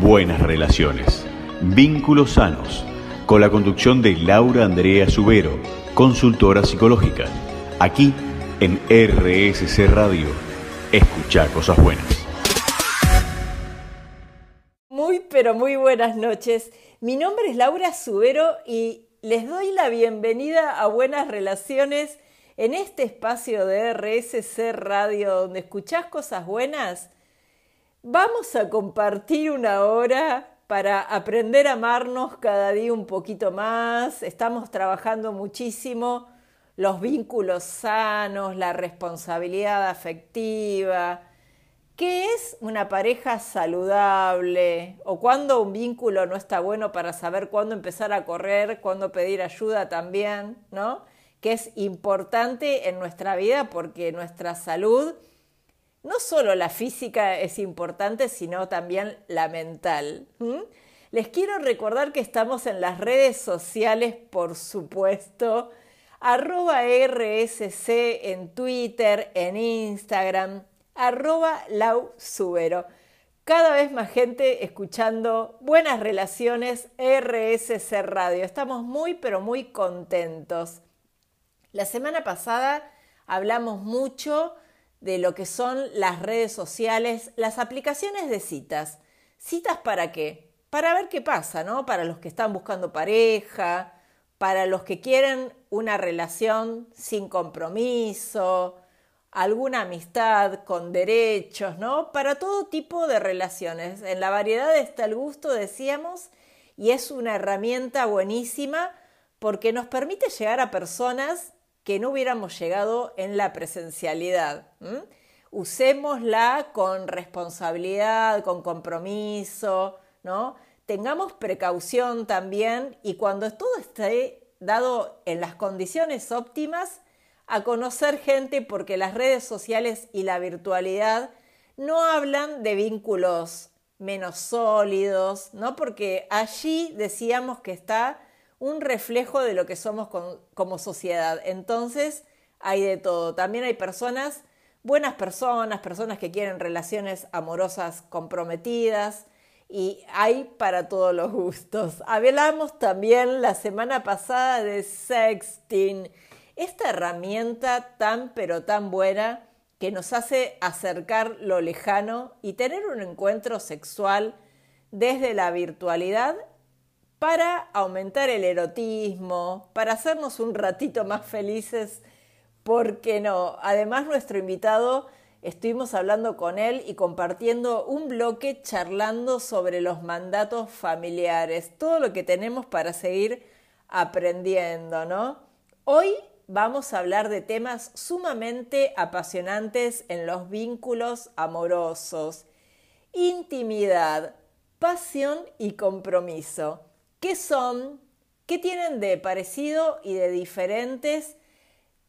Buenas relaciones, vínculos sanos, con la conducción de Laura Andrea Subero, consultora psicológica, aquí en RSC Radio. Escucha cosas buenas. Muy, pero muy buenas noches. Mi nombre es Laura Subero y les doy la bienvenida a Buenas Relaciones en este espacio de RSC Radio donde escuchás cosas buenas Vamos a compartir una hora para aprender a amarnos cada día un poquito más. Estamos trabajando muchísimo los vínculos sanos, la responsabilidad afectiva. ¿Qué es una pareja saludable? ¿O cuándo un vínculo no está bueno para saber cuándo empezar a correr, cuándo pedir ayuda también, ¿no? Que es importante en nuestra vida porque nuestra salud no solo la física es importante, sino también la mental. Les quiero recordar que estamos en las redes sociales, por supuesto, arroba RSC en Twitter, en Instagram, arroba Lau Cada vez más gente escuchando Buenas Relaciones RSC Radio. Estamos muy, pero muy contentos. La semana pasada hablamos mucho de lo que son las redes sociales, las aplicaciones de citas. ¿Citas para qué? Para ver qué pasa, ¿no? Para los que están buscando pareja, para los que quieren una relación sin compromiso, alguna amistad con derechos, ¿no? Para todo tipo de relaciones. En la variedad está el gusto, decíamos, y es una herramienta buenísima porque nos permite llegar a personas que no hubiéramos llegado en la presencialidad. Usémosla con responsabilidad, con compromiso, ¿no? Tengamos precaución también y cuando todo esté dado en las condiciones óptimas, a conocer gente porque las redes sociales y la virtualidad no hablan de vínculos menos sólidos, ¿no? Porque allí decíamos que está un reflejo de lo que somos como sociedad. Entonces, hay de todo. También hay personas, buenas personas, personas que quieren relaciones amorosas comprometidas y hay para todos los gustos. Hablamos también la semana pasada de sexting, esta herramienta tan pero tan buena que nos hace acercar lo lejano y tener un encuentro sexual desde la virtualidad para aumentar el erotismo, para hacernos un ratito más felices, ¿por qué no? Además, nuestro invitado, estuvimos hablando con él y compartiendo un bloque charlando sobre los mandatos familiares, todo lo que tenemos para seguir aprendiendo, ¿no? Hoy vamos a hablar de temas sumamente apasionantes en los vínculos amorosos, intimidad, pasión y compromiso. ¿Qué son? ¿Qué tienen de parecido y de diferentes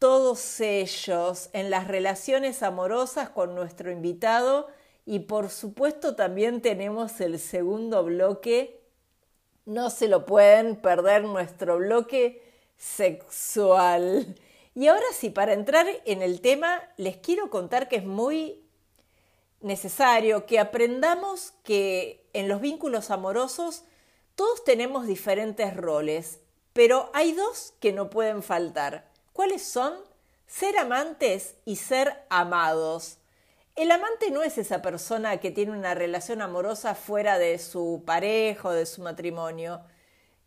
todos ellos en las relaciones amorosas con nuestro invitado? Y por supuesto también tenemos el segundo bloque. No se lo pueden perder nuestro bloque sexual. Y ahora sí, para entrar en el tema, les quiero contar que es muy necesario que aprendamos que en los vínculos amorosos todos tenemos diferentes roles, pero hay dos que no pueden faltar. ¿Cuáles son? Ser amantes y ser amados. El amante no es esa persona que tiene una relación amorosa fuera de su pareja o de su matrimonio.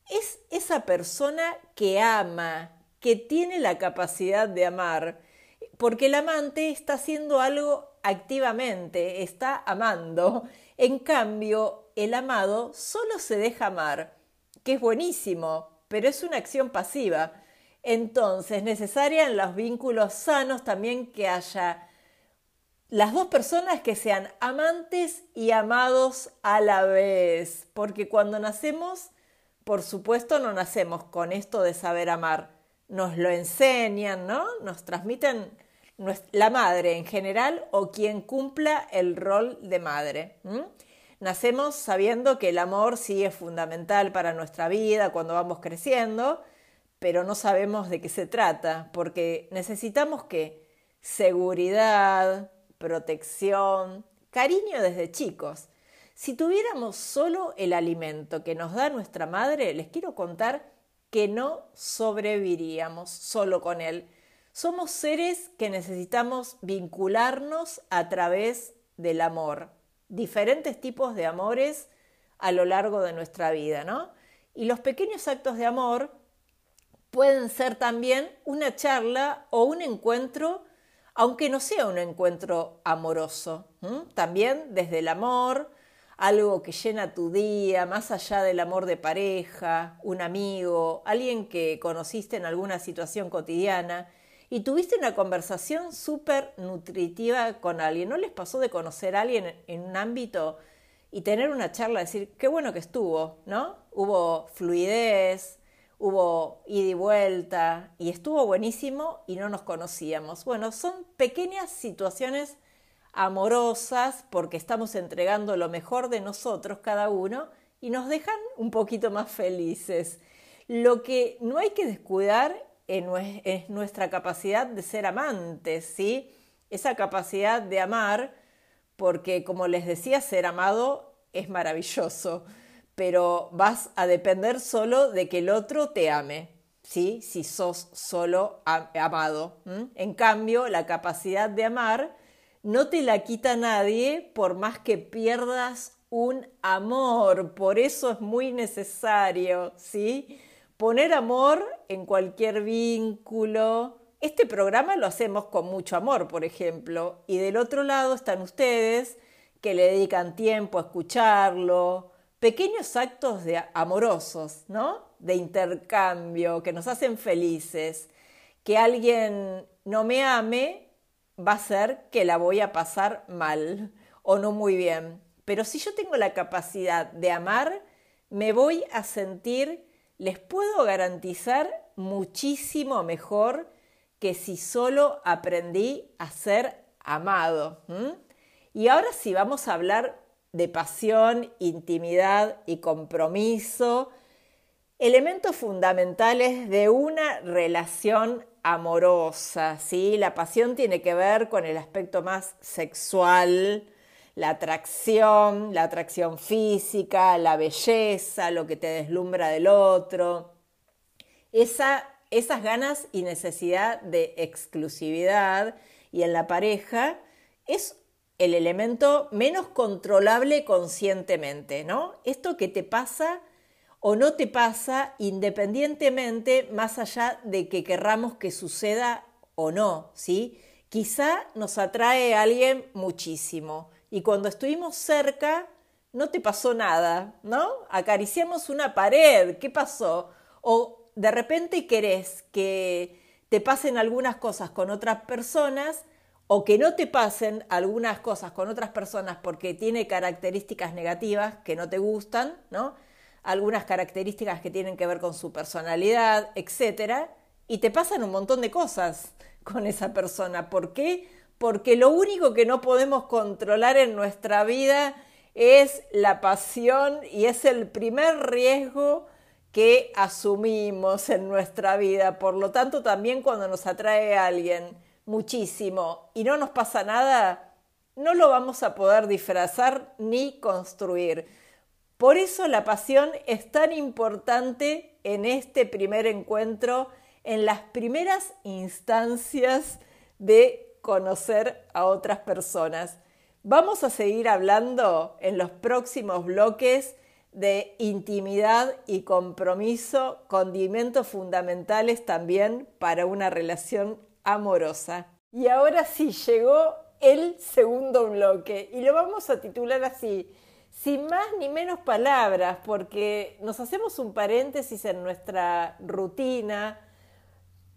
Es esa persona que ama, que tiene la capacidad de amar, porque el amante está haciendo algo activamente, está amando. En cambio, el amado solo se deja amar, que es buenísimo, pero es una acción pasiva. Entonces, necesaria en los vínculos sanos también que haya las dos personas que sean amantes y amados a la vez, porque cuando nacemos, por supuesto, no nacemos con esto de saber amar. Nos lo enseñan, ¿no? Nos transmiten la madre en general o quien cumpla el rol de madre. Nacemos sabiendo que el amor sí es fundamental para nuestra vida cuando vamos creciendo, pero no sabemos de qué se trata, porque necesitamos que seguridad, protección, cariño desde chicos. Si tuviéramos solo el alimento que nos da nuestra madre, les quiero contar que no sobreviviríamos solo con él. Somos seres que necesitamos vincularnos a través del amor, diferentes tipos de amores a lo largo de nuestra vida, ¿no? Y los pequeños actos de amor pueden ser también una charla o un encuentro, aunque no sea un encuentro amoroso, también desde el amor, algo que llena tu día, más allá del amor de pareja, un amigo, alguien que conociste en alguna situación cotidiana y tuviste una conversación súper nutritiva con alguien. ¿No les pasó de conocer a alguien en un ámbito y tener una charla, decir, qué bueno que estuvo, ¿no? Hubo fluidez, hubo ida y vuelta y estuvo buenísimo y no nos conocíamos. Bueno, son pequeñas situaciones amorosas porque estamos entregando lo mejor de nosotros cada uno y nos dejan un poquito más felices. Lo que no hay que descuidar es nuestra capacidad de ser amantes, ¿sí? Esa capacidad de amar, porque como les decía, ser amado es maravilloso, pero vas a depender solo de que el otro te ame, ¿sí? Si sos solo amado. En cambio, la capacidad de amar no te la quita nadie por más que pierdas un amor, por eso es muy necesario, ¿sí? Poner amor en cualquier vínculo. Este programa lo hacemos con mucho amor, por ejemplo, y del otro lado están ustedes que le dedican tiempo a escucharlo, pequeños actos de amorosos, ¿no? De intercambio que nos hacen felices. Que alguien no me ame va a ser que la voy a pasar mal o no muy bien. Pero si yo tengo la capacidad de amar, me voy a sentir, les puedo garantizar, muchísimo mejor que si solo aprendí a ser amado. Y ahora sí vamos a hablar de pasión, intimidad y compromiso, elementos fundamentales de una relación amorosa, ¿sí? La pasión tiene que ver con el aspecto más sexual, la atracción, la atracción física, la belleza, lo que te deslumbra del otro. Esa, esas ganas y necesidad de exclusividad y en la pareja es el elemento menos controlable conscientemente, ¿no? Esto que te pasa o no te pasa independientemente más allá de que querramos que suceda o no, ¿sí? Quizá nos atrae a alguien muchísimo y cuando estuvimos cerca no te pasó nada, ¿no? Acariciamos una pared, ¿qué pasó? O de repente querés que te pasen algunas cosas con otras personas o que no te pasen algunas cosas con otras personas porque tiene características negativas que no te gustan, ¿no? algunas características que tienen que ver con su personalidad, etc. Y te pasan un montón de cosas con esa persona. ¿Por qué? Porque lo único que no podemos controlar en nuestra vida es la pasión y es el primer riesgo que asumimos en nuestra vida. Por lo tanto, también cuando nos atrae alguien muchísimo y no nos pasa nada, no lo vamos a poder disfrazar ni construir. Por eso la pasión es tan importante en este primer encuentro, en las primeras instancias de conocer a otras personas. Vamos a seguir hablando en los próximos bloques de intimidad y compromiso, condimentos fundamentales también para una relación amorosa. Y ahora sí llegó el segundo bloque y lo vamos a titular así, sin más ni menos palabras, porque nos hacemos un paréntesis en nuestra rutina.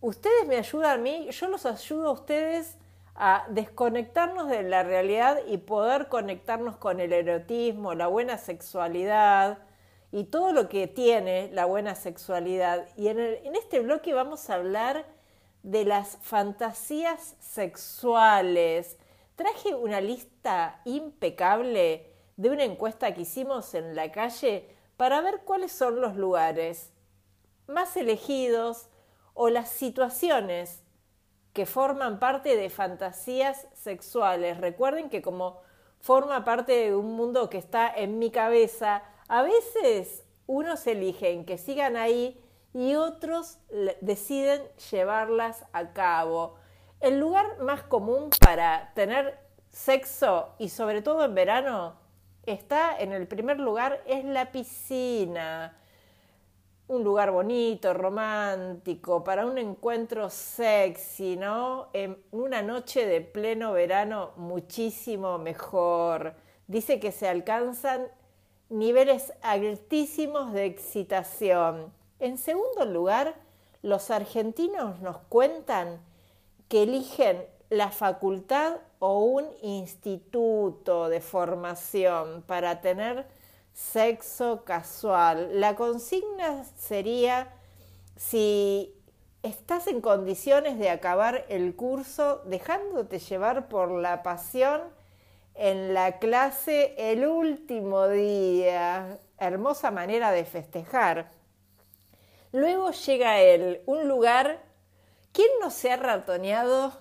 Ustedes me ayudan a mí, yo los ayudo a ustedes a desconectarnos de la realidad y poder conectarnos con el erotismo, la buena sexualidad y todo lo que tiene la buena sexualidad. Y en, en este bloque vamos a hablar de las fantasías sexuales. Traje una lista impecable de una encuesta que hicimos en la calle para ver cuáles son los lugares más elegidos o las situaciones que forman parte de fantasías sexuales. Recuerden que como forma parte de un mundo que está en mi cabeza. A veces unos eligen que sigan ahí y otros deciden llevarlas a cabo. El lugar más común para tener sexo y sobre todo en verano está en el primer lugar es la piscina. Un lugar bonito, romántico, para un encuentro sexy, ¿no? En una noche de pleno verano muchísimo mejor. Dice que se alcanzan niveles altísimos de excitación. En segundo lugar, los argentinos nos cuentan que eligen la facultad o un instituto de formación para tener sexo casual. La consigna sería si estás en condiciones de acabar el curso dejándote llevar por la pasión en la clase el último día. Hermosa manera de festejar. Luego llega él, un lugar, ¿quién no se ha ratoneado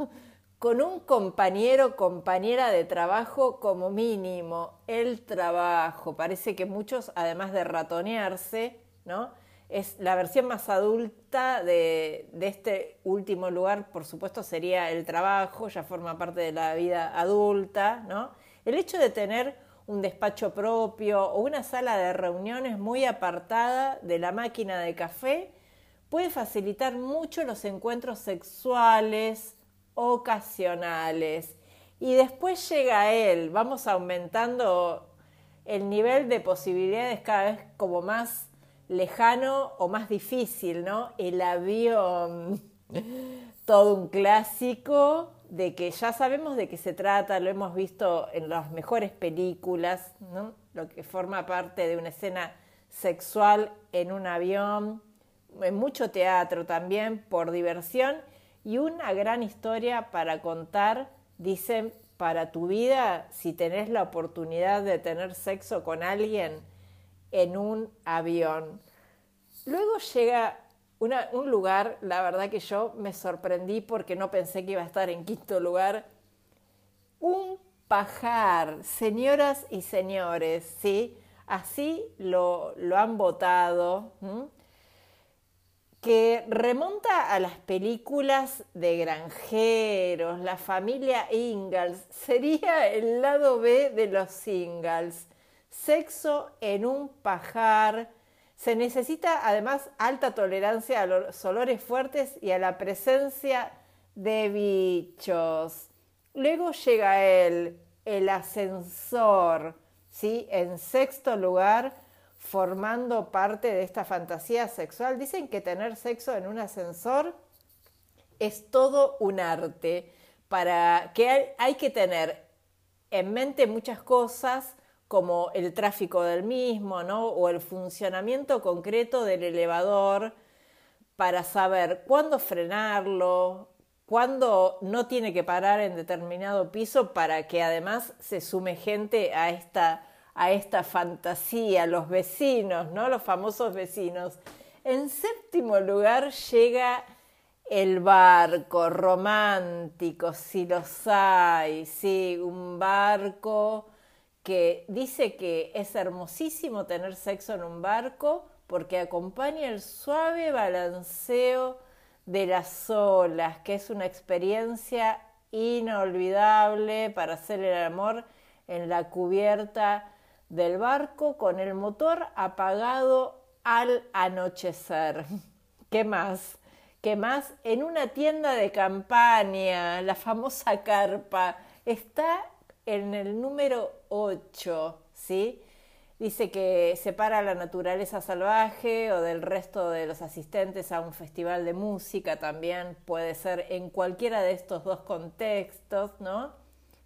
con un compañero, compañera de trabajo como mínimo? El trabajo. Parece que muchos, además de ratonearse, ¿no? Es la versión más adulta de, de este último lugar, por supuesto, sería el trabajo, ya forma parte de la vida adulta, ¿no? El hecho de tener un despacho propio o una sala de reuniones muy apartada de la máquina de café puede facilitar mucho los encuentros sexuales ocasionales. Y después llega él, vamos aumentando el nivel de posibilidades cada vez como más lejano o más difícil, ¿no? El avión, todo un clásico, de que ya sabemos de qué se trata, lo hemos visto en las mejores películas, lo que forma parte de una escena sexual en un avión, en mucho teatro también, por diversión, y una gran historia para contar, dicen, para tu vida, si tenés la oportunidad de tener sexo con alguien en un avión. Luego llega un lugar, la verdad que yo me sorprendí porque no pensé que iba a estar en quinto lugar. Un pajar, señoras y señores, ¿sí? Así lo, lo han votado, que remonta a las películas de granjeros, la familia Ingalls, sería el lado B de los Ingalls. Sexo en un pajar, se necesita además alta tolerancia a los olores fuertes y a la presencia de bichos. Luego llega el, el ascensor, ¿sí? En sexto lugar, formando parte de esta fantasía sexual. Dicen que tener sexo en un ascensor es todo un arte, para que hay que tener en mente muchas cosas, como el tráfico del mismo, ¿no? O el funcionamiento concreto del elevador para saber cuándo frenarlo, cuándo no tiene que parar en determinado piso para que además se sume gente a esta, a esta fantasía, los vecinos, ¿no? Los famosos vecinos. En séptimo lugar llega el barco romántico, si los hay, sí, un barco que dice que es hermosísimo tener sexo en un barco porque acompaña el suave balanceo de las olas, que es una experiencia inolvidable para hacer el amor en la cubierta del barco con el motor apagado al anochecer. ¿Qué más? ¿Qué más? En una tienda de campaña, la famosa carpa, está en el número 8, ¿sí? Dice que separa la naturaleza salvaje o del resto de los asistentes a un festival de música también puede ser en cualquiera de estos dos contextos, ¿no?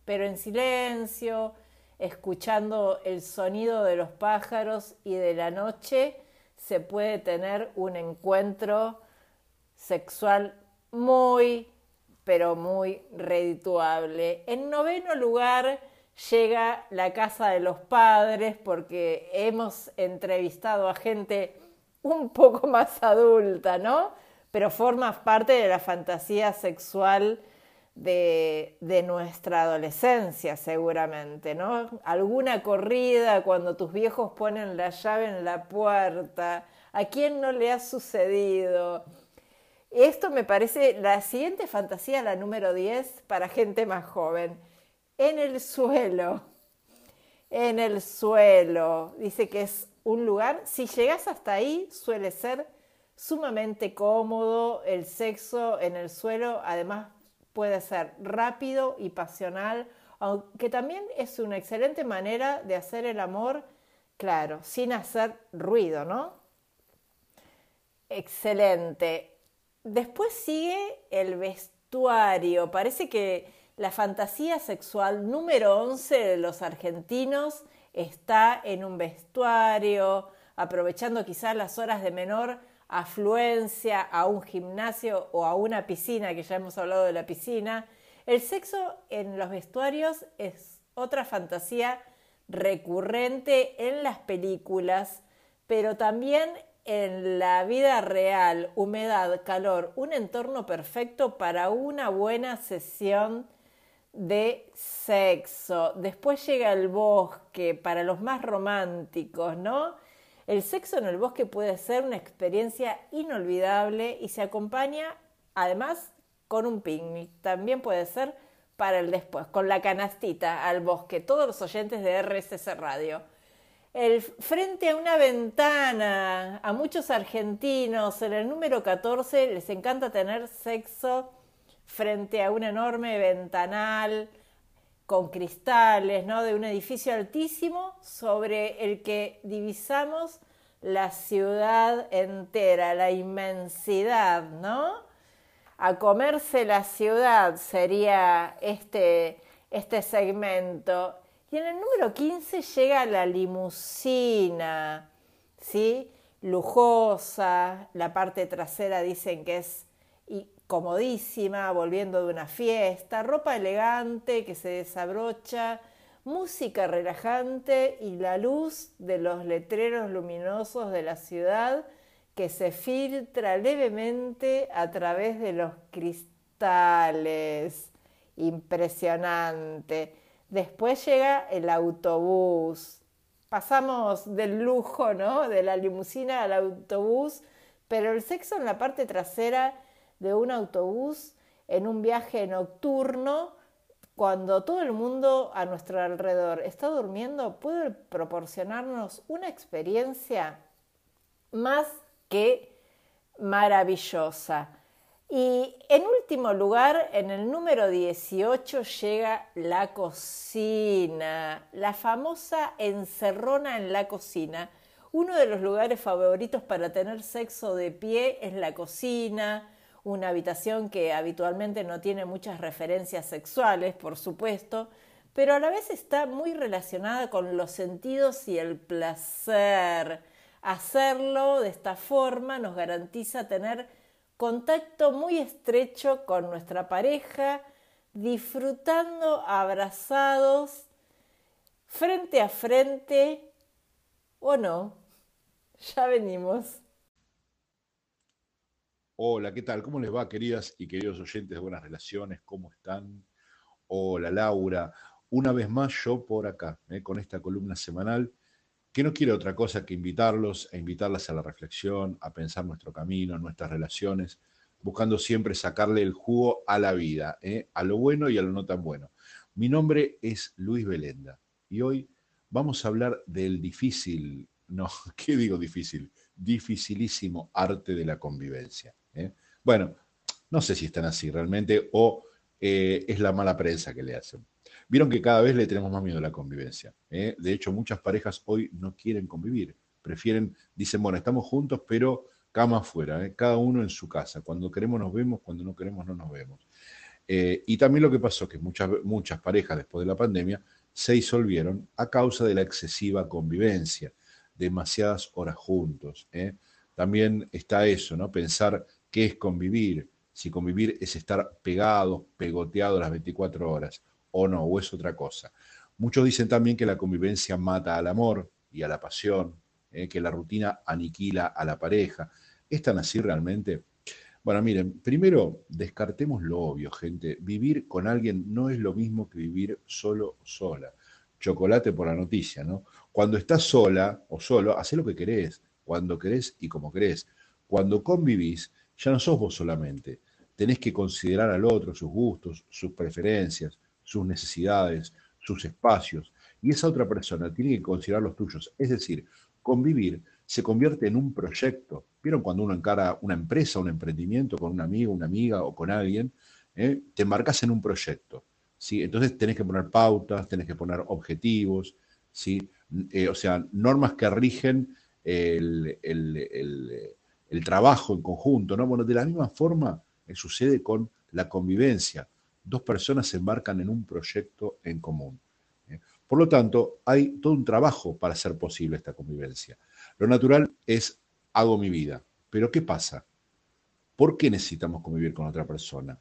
Pero en silencio, escuchando el sonido de los pájaros y de la noche, se puede tener un encuentro sexual muy, pero muy redituable. En noveno lugar llega la casa de los padres porque hemos entrevistado a gente un poco más adulta, ¿no? Pero forma parte de la fantasía sexual de, nuestra adolescencia seguramente, ¿no? Alguna corrida cuando tus viejos ponen la llave en la puerta, ¿a quién no le ha sucedido? Esto me parece la siguiente fantasía, la número 10, para gente más joven. En el suelo, en el suelo, dice que es un lugar, si llegas hasta ahí, suele ser sumamente cómodo, el sexo en el suelo, además puede ser rápido y pasional, aunque también es una excelente manera de hacer el amor, claro, sin hacer ruido, ¿no? Excelente. Después sigue el vestuario. Parece que la fantasía sexual número 11 de los argentinos está en un vestuario, aprovechando quizás las horas de menor afluencia a un gimnasio o a una piscina, que ya hemos hablado de la piscina. El sexo en los vestuarios es otra fantasía recurrente en las películas, pero también en la vida real, humedad, calor, un entorno perfecto para una buena sesión de sexo. Después llega el bosque para los más románticos, ¿no? El sexo en el bosque puede ser una experiencia inolvidable y se acompaña además con un picnic. También puede ser para el después, con la canastita al bosque. Todos los oyentes de RSS Radio el, frente a una ventana, a muchos argentinos, en el número 14 les encanta tener sexo frente a un enorme ventanal con cristales, ¿no? De un edificio altísimo sobre el que divisamos la ciudad entera, la inmensidad, ¿no? A comerse la ciudad sería este, este segmento. Y en el número 15 llega la limusina, ¿sí? Lujosa, la parte trasera dicen que es comodísima, volviendo de una fiesta, ropa elegante que se desabrocha, música relajante y la luz de los letreros luminosos de la ciudad que se filtra levemente a través de los cristales. Impresionante. Después llega el autobús. Pasamos del lujo, ¿no? De la limusina al autobús, pero el sexo en la parte trasera de un autobús en un viaje nocturno, cuando todo el mundo a nuestro alrededor está durmiendo, puede proporcionarnos una experiencia más que maravillosa. Y en último lugar, en el número 18 llega la cocina, la famosa encerrona en la cocina. Uno de los lugares favoritos para tener sexo de pie es la cocina, una habitación que habitualmente no tiene muchas referencias sexuales, por supuesto, pero a la vez está muy relacionada con los sentidos y el placer. Hacerlo de esta forma nos garantiza tener contacto muy estrecho con nuestra pareja, disfrutando abrazados frente a frente o no. Ya venimos. Hola, ¿qué tal? ¿Cómo les va, queridas y queridos oyentes de Buenas Relaciones? ¿Cómo están? Hola, Laura. Una vez más yo por acá, ¿eh? con esta columna semanal que no quiere otra cosa que invitarlos e invitarlas a la reflexión, a pensar nuestro camino, nuestras relaciones, buscando siempre sacarle el jugo a la vida, ¿eh? a lo bueno y a lo no tan bueno. Mi nombre es Luis Belenda y hoy vamos a hablar del difícil, no, ¿qué digo difícil? Dificilísimo arte de la convivencia. ¿Eh? Bueno, no sé si están así realmente o eh, es la mala prensa que le hacen. Vieron que cada vez le tenemos más miedo a la convivencia. ¿eh? De hecho, muchas parejas hoy no quieren convivir. Prefieren, dicen, bueno, estamos juntos, pero cama afuera, cada uno en su casa. Cuando queremos nos vemos, cuando no queremos no nos vemos. Y también lo que pasó, que muchas, muchas parejas después de la pandemia se disolvieron a causa de la excesiva convivencia, demasiadas horas juntos. También está eso, ¿no? Pensar qué es convivir, si convivir es estar pegados, pegoteados las 24 horas o no, o es otra cosa. Muchos dicen también que la convivencia mata al amor y a la pasión, eh, que la rutina aniquila a la pareja. ¿Es tan así realmente? Bueno, miren, primero descartemos lo obvio, gente. Vivir con alguien no es lo mismo que vivir solo o sola. Chocolate por la noticia, ¿no? Cuando estás sola o solo, haz lo que querés, cuando querés y como querés. Cuando convivís, ya no sos vos solamente. Tenés que considerar al otro, sus gustos, sus preferencias, sus necesidades, sus espacios. Y esa otra persona tiene que considerar los tuyos. Es decir, convivir se convierte en un proyecto. ¿Vieron cuando uno encara una empresa, un emprendimiento con un amigo, una amiga o con alguien? ¿Eh? Te embarcas en un proyecto. ¿sí? Entonces tenés que poner pautas, tenés que poner objetivos, ¿sí? Eh, o sea, normas que rigen el, trabajo en conjunto. ¿no? Bueno, de la misma forma eh, sucede con la convivencia. Dos personas se embarcan en un proyecto en común. Por lo tanto, hay todo un trabajo para hacer posible esta convivencia. Lo natural es hago mi vida. Pero ¿qué pasa? ¿Por qué necesitamos convivir con otra persona?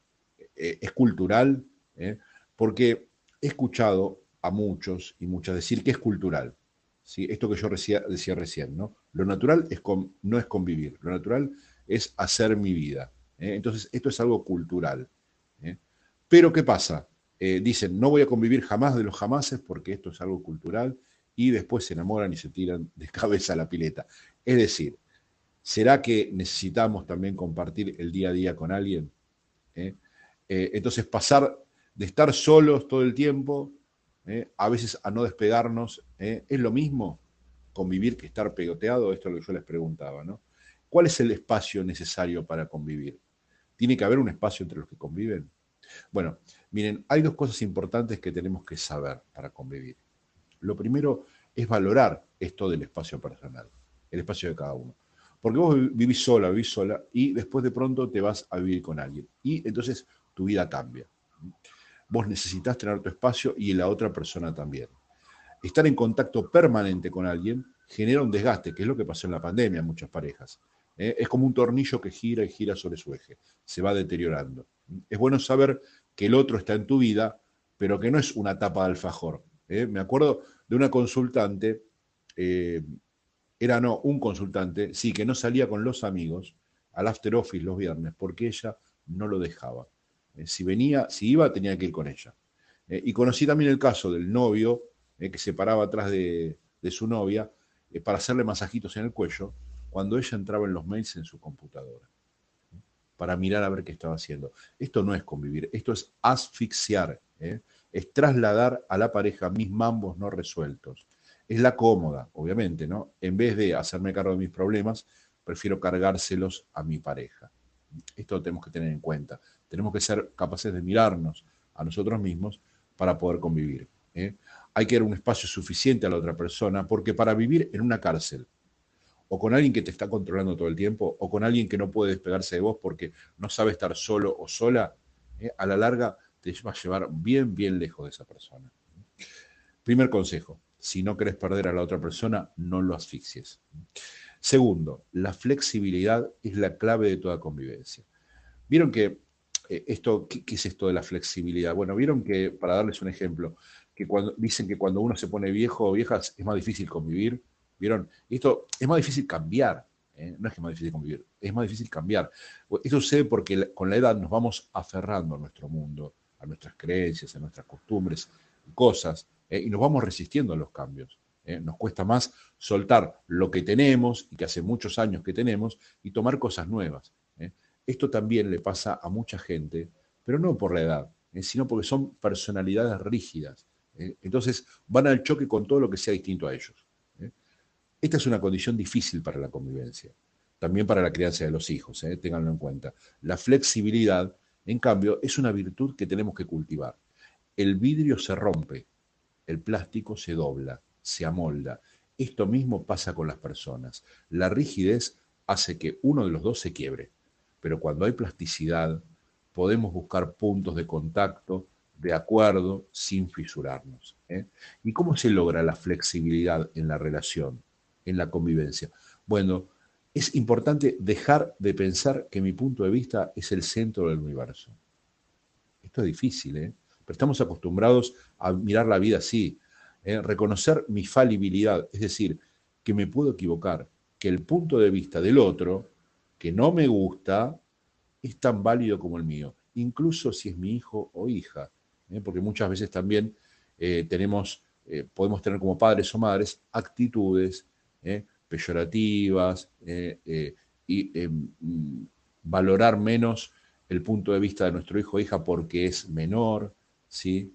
Eh, ¿Es cultural? ¿Eh? Porque he escuchado a muchos y muchas decir que es cultural. ¿Sí? Esto que yo decía, recién, ¿no? Lo natural es no es convivir, lo natural es hacer mi vida. ¿eh? Entonces, esto es algo cultural. Pero ¿qué pasa? dicen, no voy a convivir jamás de los jamases porque esto es algo cultural y después se enamoran y se tiran de cabeza a la pileta. Es decir, ¿será que necesitamos también compartir el día a día con alguien? ¿Eh? Eh, entonces, pasar de estar solos todo el tiempo, ¿eh? a veces a no despegarnos, ¿es lo mismo convivir que estar pegoteado? Esto es lo que yo les preguntaba, ¿no? ¿Cuál es el espacio necesario para convivir? ¿Tiene que haber un espacio entre los que conviven? Bueno, miren, hay dos cosas importantes que tenemos que saber para convivir. Lo primero es valorar esto del espacio personal, el espacio de cada uno. Porque vos vivís sola, vivís sola y después de pronto te vas a vivir con alguien. Y entonces tu vida cambia. Vos necesitas tener tu espacio y la otra persona también. Estar en contacto permanente con alguien genera un desgaste, que es lo que pasó en la pandemia en muchas parejas. ¿eh? Es como un tornillo que gira y gira sobre su eje, se va deteriorando. Es bueno saber que el otro está en tu vida, pero que no es una tapa de alfajor, ¿eh? Me acuerdo de una consultante, eh, era no, un consultante, sí, que no salía con los amigos al after office los viernes porque ella no lo dejaba. Eh, si venía, si iba, tenía que ir con ella. y conocí también el caso del novio que se paraba atrás de, su novia para hacerle masajitos en el cuello cuando ella entraba en los mails en su computadora para mirar a ver qué estaba haciendo. Esto no es convivir, esto es asfixiar. ¿eh? es trasladar a la pareja mis mambos no resueltos. Es la cómoda, obviamente, ¿no? En vez de hacerme cargo de mis problemas, prefiero cargárselos a mi pareja. Esto lo tenemos que tener en cuenta. Tenemos que ser capaces de mirarnos a nosotros mismos para poder convivir. ¿eh? Hay que dar un espacio suficiente a la otra persona, porque para vivir en una cárcel, o con alguien que te está controlando todo el tiempo, o con alguien que no puede despegarse de vos porque no sabe estar solo o sola, ¿eh? a la larga te va a llevar bien, bien lejos de esa persona. Primer consejo, si no querés perder a la otra persona, no lo asfixies. Segundo, la flexibilidad es la clave de toda convivencia. Vieron que esto, ¿qué, es esto de la flexibilidad? Bueno, vieron que, para darles un ejemplo, que cuando dicen que cuando uno se pone viejo o vieja es más difícil convivir. ¿Vieron? Esto es más difícil cambiar. ¿eh? No es que es más difícil convivir, es más difícil cambiar. Esto sucede porque con la edad nos vamos aferrando a nuestro mundo a nuestras creencias, a nuestras costumbres, cosas, eh, y nos vamos resistiendo a los cambios. Eh. Nos cuesta más soltar lo que tenemos y que hace muchos años que tenemos y tomar cosas nuevas. Eh. Esto también le pasa a mucha gente, pero no por la edad, sino porque son personalidades rígidas. Entonces van al choque con todo lo que sea distinto a ellos. Esta es una condición difícil para la convivencia, también para la crianza de los hijos, ténganlo en cuenta. La flexibilidad en cambio, es una virtud que tenemos que cultivar. El vidrio se rompe, el plástico se dobla, se amolda. Esto mismo pasa con las personas. La rigidez hace que uno de los dos se quiebre, pero cuando hay plasticidad, podemos buscar puntos de contacto, de acuerdo, sin fisurarnos. ¿eh? ¿Y cómo se logra la flexibilidad en la relación, en la convivencia? Bueno, es importante dejar de pensar que mi punto de vista es el centro del universo. Esto es difícil, ¿eh? pero estamos acostumbrados a mirar la vida así, ¿eh? reconocer mi falibilidad, es decir, que me puedo equivocar, que el punto de vista del otro, que no me gusta, es tan válido como el mío, incluso si es mi hijo o hija, ¿eh? porque muchas veces también eh, tenemos, eh, podemos tener como padres o madres actitudes peyorativas y mm, valorar menos el punto de vista de nuestro hijo o hija porque es menor, ¿sí?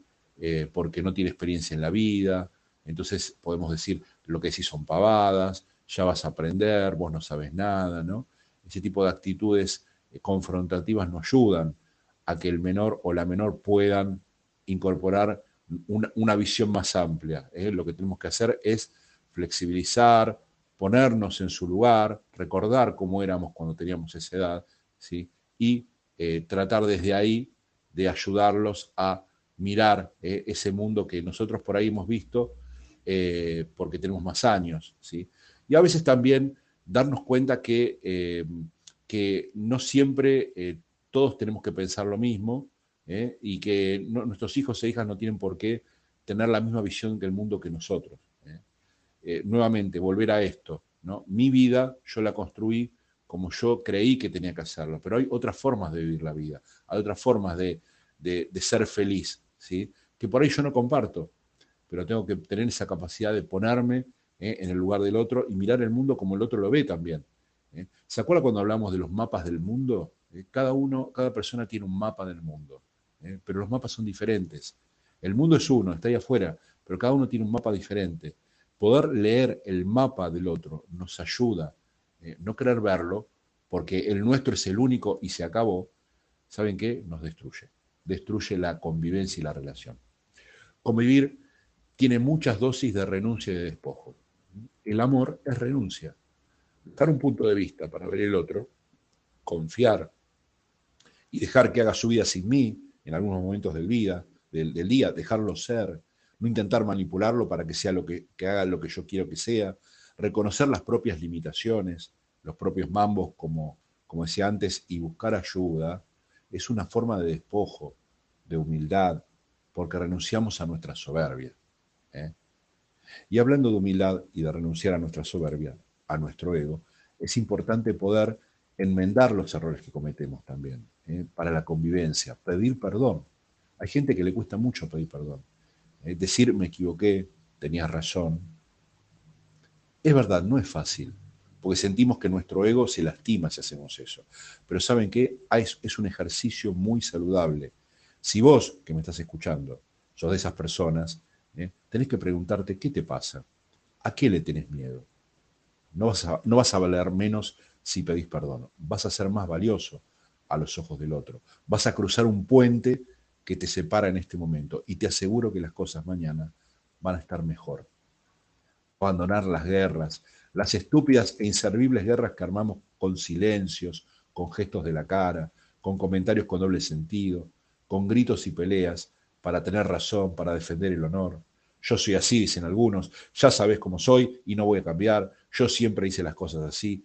porque no tiene experiencia en la vida, entonces podemos decir lo que sí son pavadas, ya vas a aprender, vos no sabes nada, ¿no? Ese tipo de actitudes eh, confrontativas no ayudan a que el menor o la menor puedan incorporar una, visión más amplia. ¿eh? Lo que tenemos que hacer es flexibilizar, ponernos en su lugar, recordar cómo éramos cuando teníamos esa edad, ¿sí? y eh, tratar desde ahí de ayudarlos a mirar ese mundo que nosotros por ahí hemos visto porque tenemos más años. ¿sí? Y a veces también darnos cuenta que que no siempre eh, todos tenemos que pensar lo mismo ¿eh? y que nuestros hijos e hijas no tienen por qué tener la misma visión del mundo que nosotros. ¿eh? nuevamente, volver a esto. ¿no? Mi vida yo la construí como yo creí que tenía que hacerlo, pero hay otras formas de vivir la vida, hay otras formas de, ser feliz, ¿sí? que por ahí yo no comparto, pero tengo que tener esa capacidad de ponerme en el lugar del otro y mirar el mundo como el otro lo ve también. ¿eh? ¿Se acuerda cuando hablamos de los mapas del mundo? ¿Eh? Cada uno, cada persona tiene un mapa del mundo, ¿eh? pero los mapas son diferentes. El mundo es uno, está ahí afuera, pero cada uno tiene un mapa diferente. Poder leer el mapa del otro nos ayuda, no querer verlo, porque el nuestro es el único y se acabó, ¿saben qué? Nos destruye. Destruye la convivencia y la relación. Convivir tiene muchas dosis de renuncia y de despojo. El amor es renuncia dar un punto de vista para ver el otro, confiar y dejar que haga su vida sin mí en algunos momentos del, del, día, dejarlo ser, no intentar manipularlo para que sea lo que, haga lo que yo quiero que sea, reconocer las propias limitaciones, los propios mambos, como, como decía antes, y buscar ayuda, es una forma de despojo, de humildad, porque renunciamos a nuestra soberbia. ¿eh? Y hablando de humildad y de renunciar a nuestra soberbia, a nuestro ego, es importante poder enmendar los errores que cometemos también, ¿eh? para la convivencia, pedir perdón. Hay gente que le cuesta mucho pedir perdón. ¿eh? decir, me equivoqué, tenías razón. Es verdad, no es fácil, porque sentimos que nuestro ego se lastima si hacemos eso. Pero ¿saben qué? Ah, es, es un ejercicio muy saludable. Si vos, que me estás escuchando, sos de esas personas, ¿eh? tenés que preguntarte, ¿qué te pasa? ¿A qué le tenés miedo? No vas, a, valer menos si pedís perdón. Vas a ser más valioso a los ojos del otro. Vas a cruzar un puente que te separa en este momento y te aseguro que las cosas mañana van a estar mejor. Abandonar las guerras, las estúpidas e inservibles guerras que armamos con silencios, con gestos de la cara, con comentarios con doble sentido, con gritos y peleas para tener razón, para defender el honor. Yo soy así, dicen algunos, ya sabes cómo soy y no voy a cambiar, yo siempre hice las cosas así.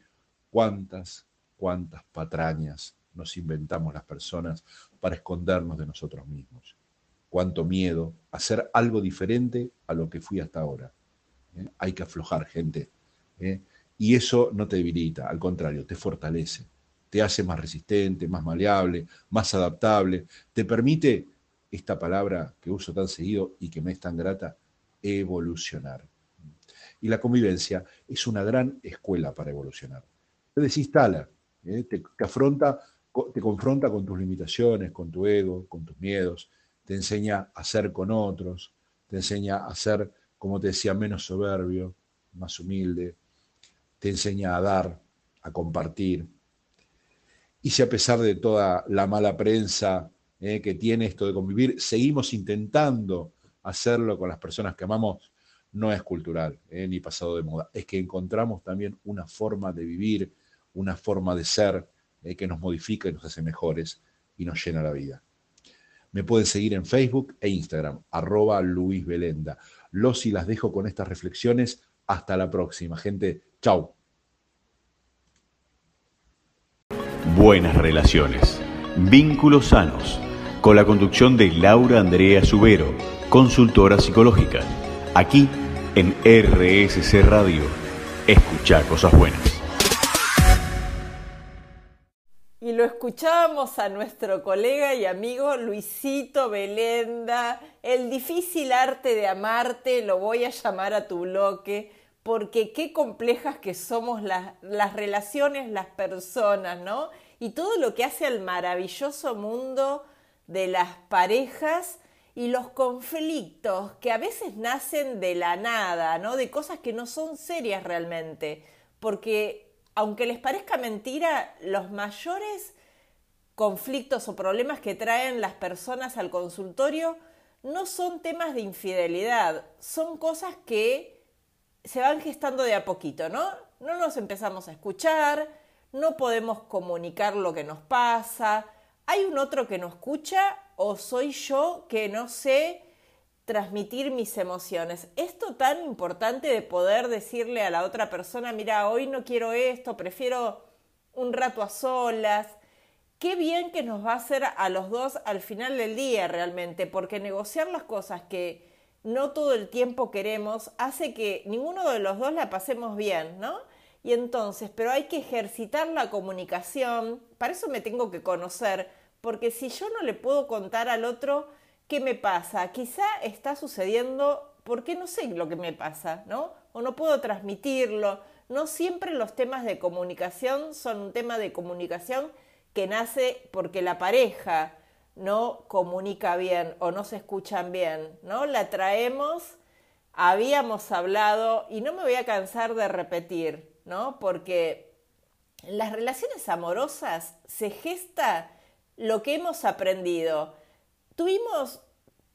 ¿Cuántas, cuántas patrañas nos inventamos las personas para escondernos de nosotros mismos? Cuánto miedo hacer algo diferente a lo que fui hasta ahora. ¿Eh? Hay que aflojar, gente. ¿eh? Y eso no te debilita, al contrario, te fortalece, te hace más resistente, más maleable, más adaptable, te permite esta palabra que uso tan seguido y que me es tan grata, evolucionar. Y la convivencia es una gran escuela para evolucionar. Te desinstala, ¿eh? te, afronta, te confronta con tus limitaciones, con tu ego, con tus miedos, te enseña a ser con otros, te enseña a ser, como te decía, menos soberbio, más humilde, te enseña a dar, a compartir. Y si a pesar de toda la mala prensa ¿eh? que tiene esto de convivir, seguimos intentando hacerlo con las personas que amamos, no es cultural eh, ni pasado de moda, es que encontramos también una forma de vivir, una forma de ser eh, que nos modifica y nos hace mejores y nos llena la vida. Me pueden seguir en Facebook e Instagram, arroba Luis Belenda. Los y las dejo con estas reflexiones. Hasta la próxima, gente. Chau. Buenas relaciones. Vínculos sanos. Con la conducción de Laura Andrea Subero, consultora psicológica. Aquí en RSC Radio. Escucha cosas buenas. Y lo escuchábamos a nuestro colega y amigo Luisito Belenda, el difícil arte de amarte, lo voy a llamar a tu bloque, porque qué complejas que somos las, las relaciones, las personas, ¿no? Y todo lo que hace al maravilloso mundo de las parejas y los conflictos que a veces nacen de la nada, ¿no? De cosas que no son serias realmente, porque aunque les parezca mentira, los mayores conflictos o problemas que traen las personas al consultorio no son temas de infidelidad, son cosas que se van gestando de a poquito, ¿no? No nos empezamos a escuchar, no podemos comunicar lo que nos pasa, hay un otro que no escucha o soy yo que no sé transmitir mis emociones. Esto tan importante de poder decirle a la otra persona, mira, hoy no quiero esto, prefiero un rato a solas. Qué bien que nos va a hacer a los dos al final del día realmente, porque negociar las cosas que no todo el tiempo queremos hace que ninguno de los dos la pasemos bien, ¿no? Y entonces, pero hay que ejercitar la comunicación, para eso me tengo que conocer, porque si yo no le puedo contar al otro qué me pasa, quizá está sucediendo porque no sé lo que me pasa, ¿no? O no puedo transmitirlo. No siempre los temas de comunicación son un tema de comunicación que nace porque la pareja no comunica bien o no se escuchan bien, ¿no? La traemos, habíamos hablado y no me voy a cansar de repetir, ¿no? Porque en las relaciones amorosas se gesta lo que hemos aprendido. Tuvimos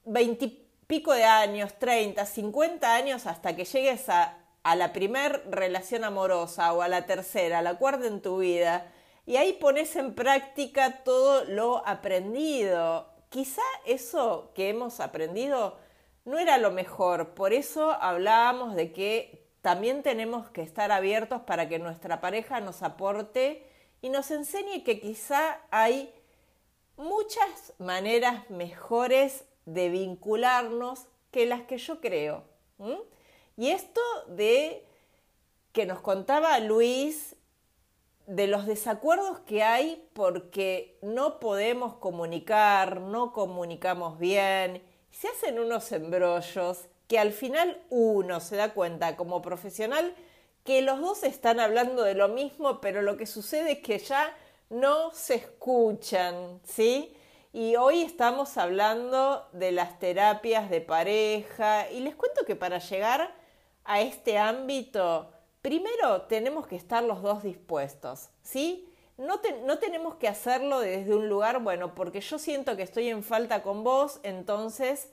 veintipico de años, treinta, cincuenta años hasta que llegues a, la primer relación amorosa o a la tercera, a la cuarta en tu vida, y ahí pones en práctica todo lo aprendido. Quizá eso que hemos aprendido no era lo mejor, por eso hablábamos de que también tenemos que estar abiertos para que nuestra pareja nos aporte y nos enseñe que quizá hay muchas maneras mejores de vincularnos que las que yo creo. Y esto de que nos contaba Luis de los desacuerdos que hay porque no podemos comunicar, no comunicamos bien, se hacen unos embrollos que al final uno se da cuenta como profesional que los dos están hablando de lo mismo, pero lo que sucede es que ya no se escuchan, ¿sí? Y hoy estamos hablando de las terapias de pareja y les cuento que para llegar a este ámbito, primero tenemos que estar los dos dispuestos, ¿sí? No, no, tenemos que hacerlo desde un lugar, bueno, porque yo siento que estoy en falta con vos, entonces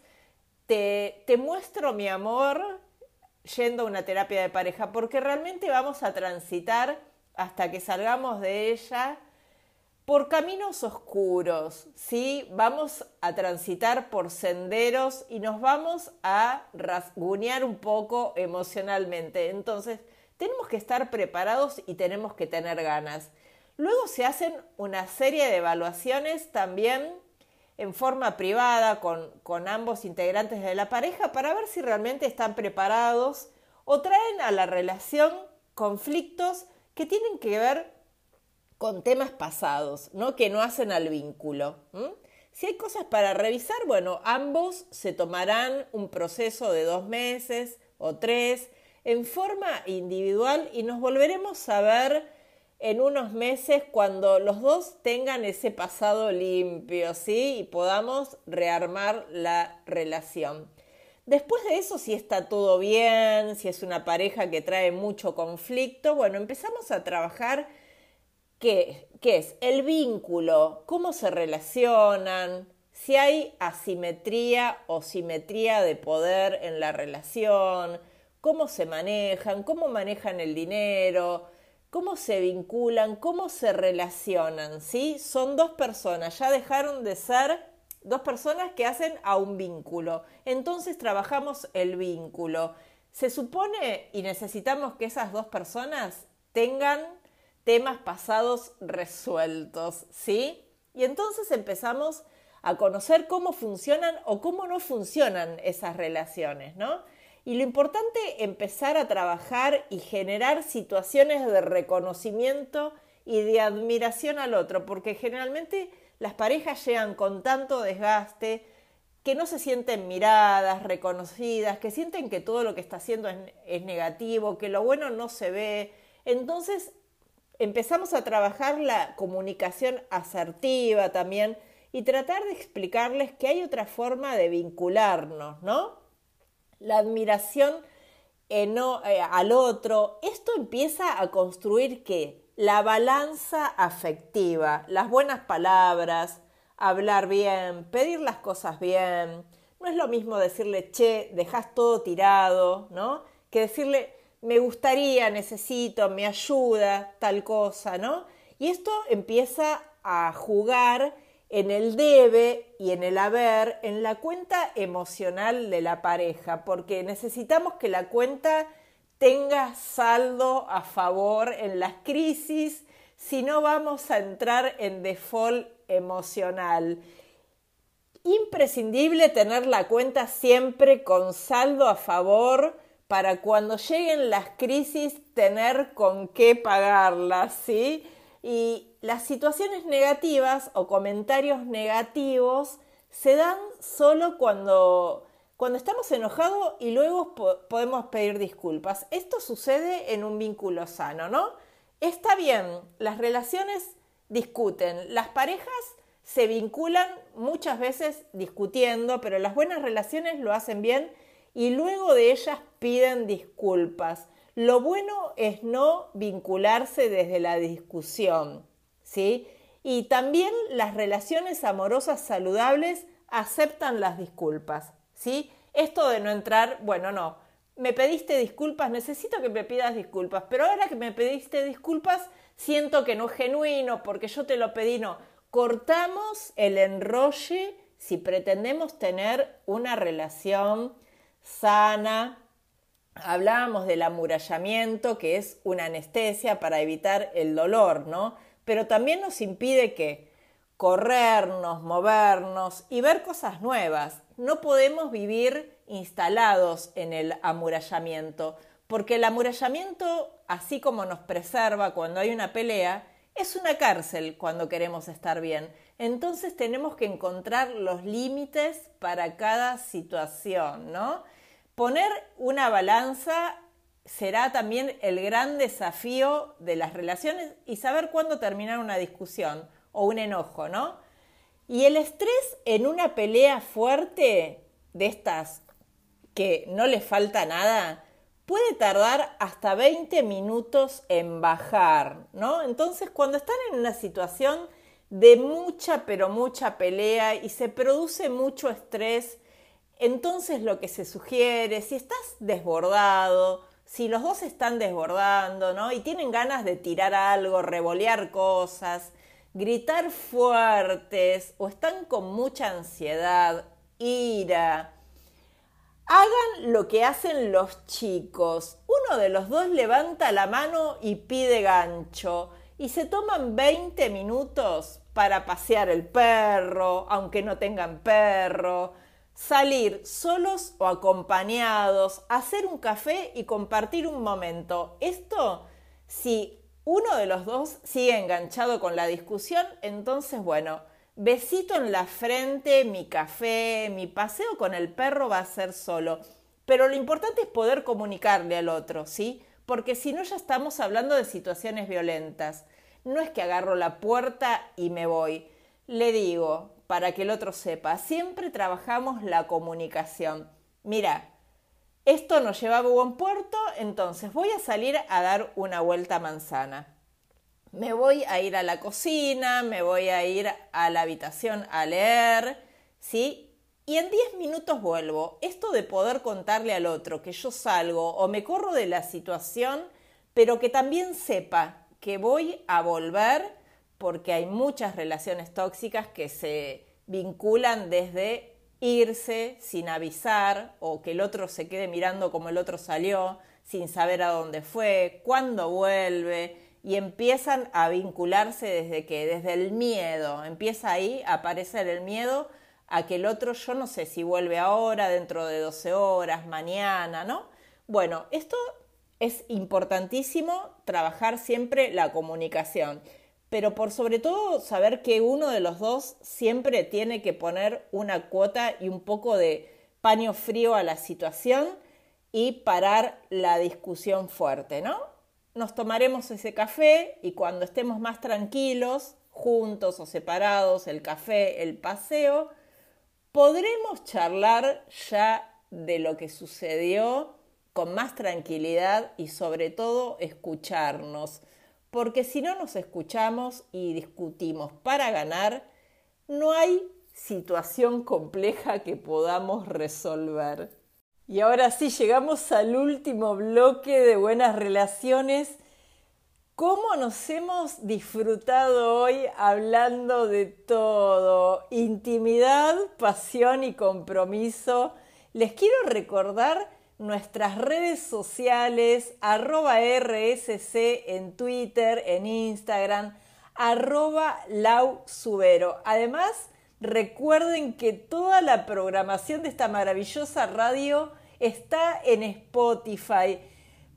te, muestro mi amor yendo a una terapia de pareja, porque realmente vamos a transitar hasta que salgamos de ella por caminos oscuros, ¿sí? Vamos a transitar por senderos y nos vamos a rasguñar un poco emocionalmente. Entonces, tenemos que estar preparados y tenemos que tener ganas. Luego se hacen una serie de evaluaciones también en forma privada con, con ambos integrantes de la pareja para ver si realmente están preparados o traen a la relación conflictos que tienen que ver con temas pasados, ¿no? Que no hacen al vínculo. Si hay cosas para revisar, bueno, ambos se tomarán un proceso de dos meses o tres en forma individual y nos volveremos a ver en unos meses cuando los dos tengan ese pasado limpio, ¿sí? Y podamos rearmar la relación. Después de eso, si está todo bien, si es una pareja que trae mucho conflicto, bueno, empezamos a trabajar ¿Qué, es? El vínculo, cómo se relacionan, si hay asimetría o simetría de poder en la relación, cómo se manejan, cómo manejan el dinero, cómo se vinculan, cómo se relacionan, ¿sí? Son dos personas, ya dejaron de ser dos personas que hacen a un vínculo. Entonces trabajamos el vínculo. Se supone y necesitamos que esas dos personas tengan temas pasados resueltos, ¿sí? Y entonces empezamos a conocer cómo funcionan o cómo no funcionan esas relaciones, ¿no? Y lo importante empezar a trabajar y generar situaciones de reconocimiento y de admiración al otro, porque generalmente las parejas llegan con tanto desgaste que no se sienten miradas, reconocidas, que sienten que todo lo que está haciendo es, negativo, que lo bueno no se ve. Entonces empezamos a trabajar la comunicación asertiva también y tratar de explicarles que hay otra forma de vincularnos, ¿no? La admiración eh, al otro, esto empieza a construir qué? La balanza afectiva, las buenas palabras, hablar bien, pedir las cosas bien. No es lo mismo decirle, che, dejas todo tirado, ¿no? Que decirle, me gustaría, necesito, me ayuda, tal cosa, ¿no? Y esto empieza a jugar en el debe y en el haber, en la cuenta emocional de la pareja, porque necesitamos que la cuenta tenga saldo a favor en las crisis, si no vamos a entrar en default emocional. Imprescindible tener la cuenta siempre con saldo a favor para cuando lleguen las crisis tener con qué pagarlas, ¿sí? Y las situaciones negativas o comentarios negativos se dan solo cuando, cuando estamos enojados y luego podemos pedir disculpas. Esto sucede en un vínculo sano, ¿no? Está bien, las relaciones discuten. Las parejas se vinculan muchas veces discutiendo, pero las buenas relaciones lo hacen bien y luego de ellas piden disculpas. Lo bueno es no vincularse desde la discusión, ¿sí? Y también las relaciones amorosas saludables aceptan las disculpas, ¿sí? Esto de no entrar, bueno, no, me pediste disculpas, necesito que me pidas disculpas, pero ahora que me pediste disculpas, siento que no es genuino porque yo te lo pedí, no. Cortamos el enrolle si pretendemos tener una relación sana. Hablábamos del amurallamiento, que es una anestesia para evitar el dolor, ¿no? Pero también nos impide que corrernos, movernos y ver cosas nuevas. No podemos vivir instalados en el amurallamiento, porque el amurallamiento, así como nos preserva cuando hay una pelea, es una cárcel cuando queremos estar bien. Entonces tenemos que encontrar los límites para cada situación, ¿no? Poner una balanza será también el gran desafío de las relaciones y saber cuándo terminar una discusión o un enojo, ¿no? Y el estrés en una pelea fuerte de estas que no le falta nada, puede tardar hasta 20 minutos en bajar, ¿no? Entonces, cuando están en una situación de mucha, pero mucha pelea y se produce mucho estrés, entonces lo que se sugiere, si estás desbordado, si los dos están desbordando, ¿no? Y tienen ganas de tirar algo, revolear cosas, gritar fuertes o están con mucha ansiedad, ira, Hagan lo que hacen los chicos. Uno de los dos levanta la mano y pide gancho y se toman 20 minutos para pasear el perro, aunque no tengan perro, salir solos o acompañados, hacer un café y compartir un momento. Esto, si uno de los dos sigue enganchado con la discusión, entonces, bueno, besito en la frente, mi café, mi paseo con el perro va a ser solo. Pero lo importante es poder comunicarle al otro, ¿sí? Porque si no ya estamos hablando de situaciones violentas. No es que agarro la puerta y me voy. Le digo, para que el otro sepa, siempre trabajamos la comunicación. Mira, esto nos lleva a buen puerto, entonces voy a salir a dar una vuelta manzana me voy a ir a la cocina, me voy a ir a la habitación a leer, ¿sí? Y en 10 minutos vuelvo. Esto de poder contarle al otro que yo salgo o me corro de la situación, pero que también sepa que voy a volver porque hay muchas relaciones tóxicas que se vinculan desde irse sin avisar o que el otro se quede mirando como el otro salió, sin saber a dónde fue, cuándo vuelve y empiezan a vincularse desde que, desde el miedo, empieza ahí a aparecer el miedo a que el otro, yo no sé si vuelve ahora, dentro de 12 horas, mañana, ¿no? Bueno, esto es importantísimo trabajar siempre la comunicación, pero por sobre todo saber que uno de los dos siempre tiene que poner una cuota y un poco de paño frío a la situación y parar la discusión fuerte, ¿no? Nos tomaremos ese café y cuando estemos más tranquilos, juntos o separados, el café, el paseo, podremos charlar ya de lo que sucedió con más tranquilidad y sobre todo escucharnos, porque si no nos escuchamos y discutimos para ganar, no hay situación compleja que podamos resolver. Y ahora sí, llegamos al último bloque de buenas relaciones. ¿Cómo nos hemos disfrutado hoy hablando de todo? Intimidad, pasión y compromiso. Les quiero recordar nuestras redes sociales, arroba RSC en Twitter, en Instagram, arroba Lau Subero. Además, recuerden que toda la programación de esta maravillosa radio está en Spotify,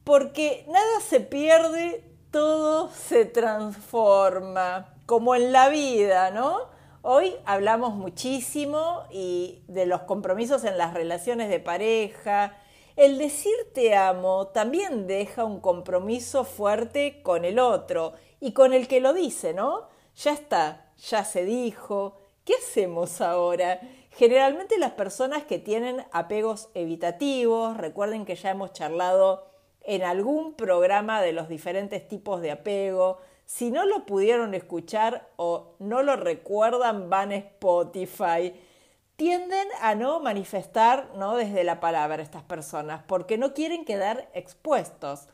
porque nada se pierde, todo se transforma, como en la vida, ¿no? Hoy hablamos muchísimo y de los compromisos en las relaciones de pareja, el decir te amo también deja un compromiso fuerte con el otro y con el que lo dice, ¿no? Ya está, ya se dijo. ¿Qué hacemos ahora? Generalmente las personas que tienen apegos evitativos, recuerden que ya hemos charlado en algún programa de los diferentes tipos de apego. Si no lo pudieron escuchar o no lo recuerdan, van a Spotify tienden a no manifestar ¿no? desde la palabra estas personas, porque no quieren quedar expuestos,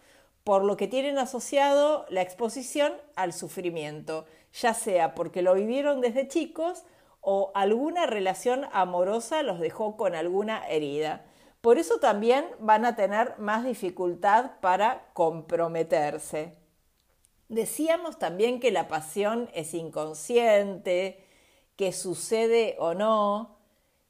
por lo que tienen asociado la exposición al sufrimiento, ya sea porque lo vivieron desde chicos o alguna relación amorosa los dejó con alguna herida. Por eso también van a tener más dificultad para comprometerse. Decíamos también que la pasión es inconsciente, que sucede o no,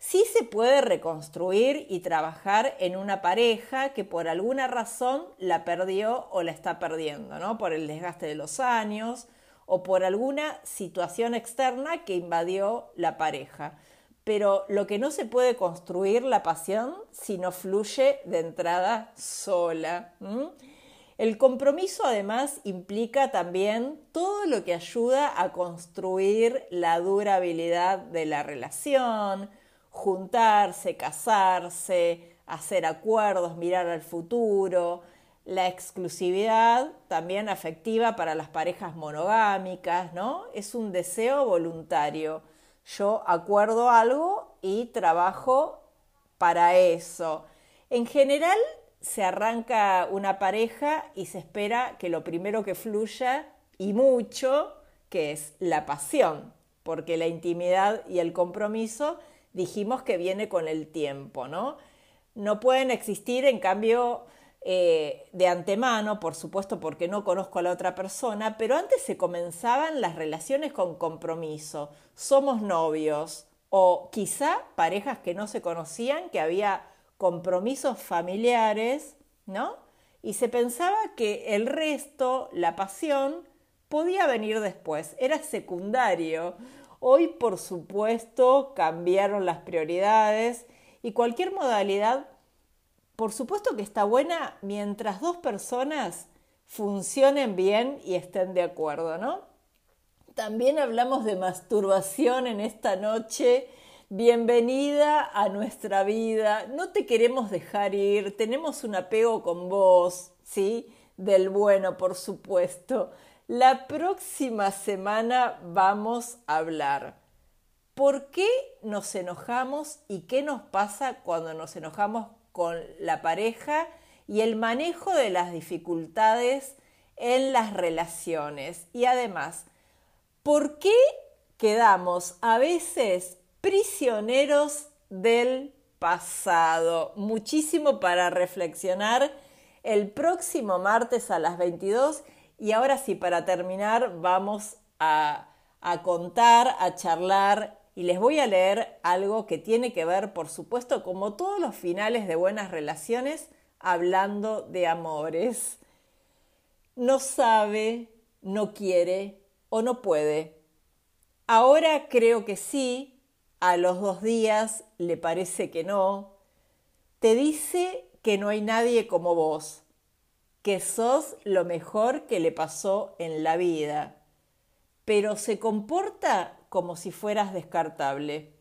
sí se puede reconstruir y trabajar en una pareja que por alguna razón la perdió o la está perdiendo, ¿no? Por el desgaste de los años o por alguna situación externa que invadió la pareja. Pero lo que no se puede construir la pasión si no fluye de entrada sola. El compromiso además implica también todo lo que ayuda a construir la durabilidad de la relación, juntarse, casarse, hacer acuerdos, mirar al futuro, la exclusividad también afectiva para las parejas monogámicas, ¿no? Es un deseo voluntario. Yo acuerdo algo y trabajo para eso. En general se arranca una pareja y se espera que lo primero que fluya y mucho, que es la pasión, porque la intimidad y el compromiso dijimos que viene con el tiempo, ¿no? No pueden existir, en cambio, eh, de antemano, por supuesto, porque no conozco a la otra persona, pero antes se comenzaban las relaciones con compromiso. Somos novios o quizá parejas que no se conocían, que había compromisos familiares, ¿no? Y se pensaba que el resto, la pasión, podía venir después, era secundario. Hoy, por supuesto, cambiaron las prioridades y cualquier modalidad, por supuesto que está buena mientras dos personas funcionen bien y estén de acuerdo, ¿no? También hablamos de masturbación en esta noche. Bienvenida a nuestra vida. No te queremos dejar ir. Tenemos un apego con vos, ¿sí? Del bueno, por supuesto. La próxima semana vamos a hablar por qué nos enojamos y qué nos pasa cuando nos enojamos con la pareja y el manejo de las dificultades en las relaciones. Y además, ¿por qué quedamos a veces prisioneros del pasado? Muchísimo para reflexionar el próximo martes a las 22 y ahora sí, para terminar, vamos a, contar, a charlar y les voy a leer algo que tiene que ver, por supuesto, como todos los finales de buenas relaciones, hablando de amores. No sabe, no quiere o no puede. Ahora creo que sí, a los dos días le parece que no. Te dice que no hay nadie como vos, que sos lo mejor que le pasó en la vida, pero se comporta como si fueras descartable.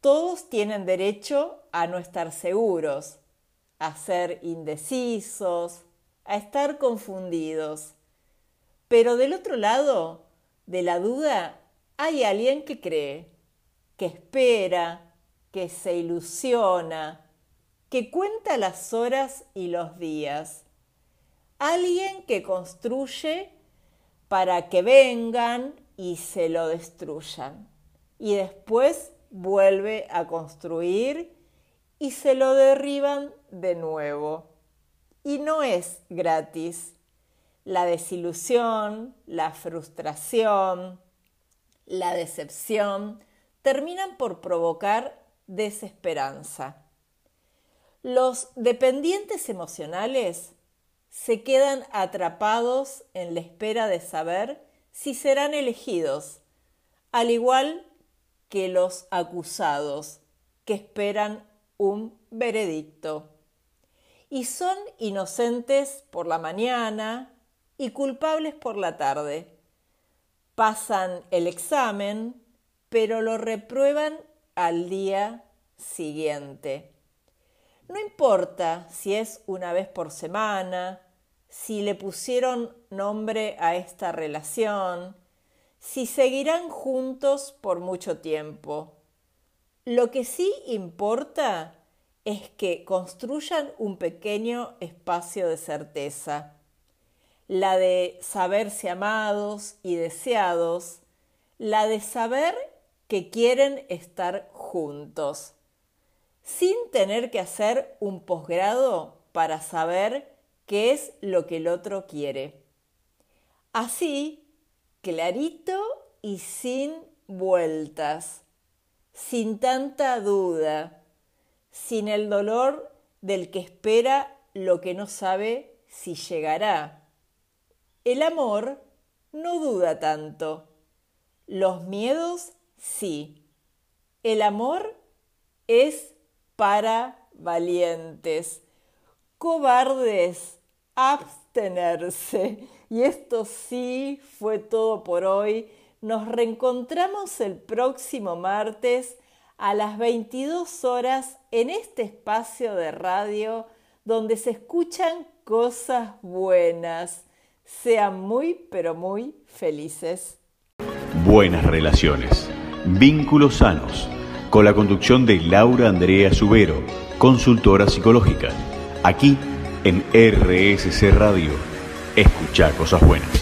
Todos tienen derecho a no estar seguros, a ser indecisos, a estar confundidos. Pero del otro lado de la duda hay alguien que cree, que espera, que se ilusiona, que cuenta las horas y los días. Alguien que construye para que vengan y se lo destruyan. Y después vuelve a construir y se lo derriban de nuevo. Y no es gratis. La desilusión, la frustración, la decepción terminan por provocar desesperanza. Los dependientes emocionales se quedan atrapados en la espera de saber si serán elegidos, al igual que los acusados, que esperan un veredicto. Y son inocentes por la mañana y culpables por la tarde. Pasan el examen, pero lo reprueban al día siguiente. No importa si es una vez por semana, si le pusieron nombre a esta relación, si seguirán juntos por mucho tiempo. Lo que sí importa es que construyan un pequeño espacio de certeza, la de saberse amados y deseados, la de saber que quieren estar juntos, sin tener que hacer un posgrado para saber qué es lo que el otro quiere. Así, clarito y sin vueltas, sin tanta duda, sin el dolor del que espera lo que no sabe si llegará. El amor no duda tanto. Los miedos sí. El amor es para valientes cobardes, abstenerse. Y esto sí fue todo por hoy. Nos reencontramos el próximo martes a las 22 horas en este espacio de radio donde se escuchan cosas buenas. Sean muy, pero muy felices. Buenas relaciones, vínculos sanos, con la conducción de Laura Andrea Subero, consultora psicológica. Aquí en RSC Radio. Escucha cosas buenas.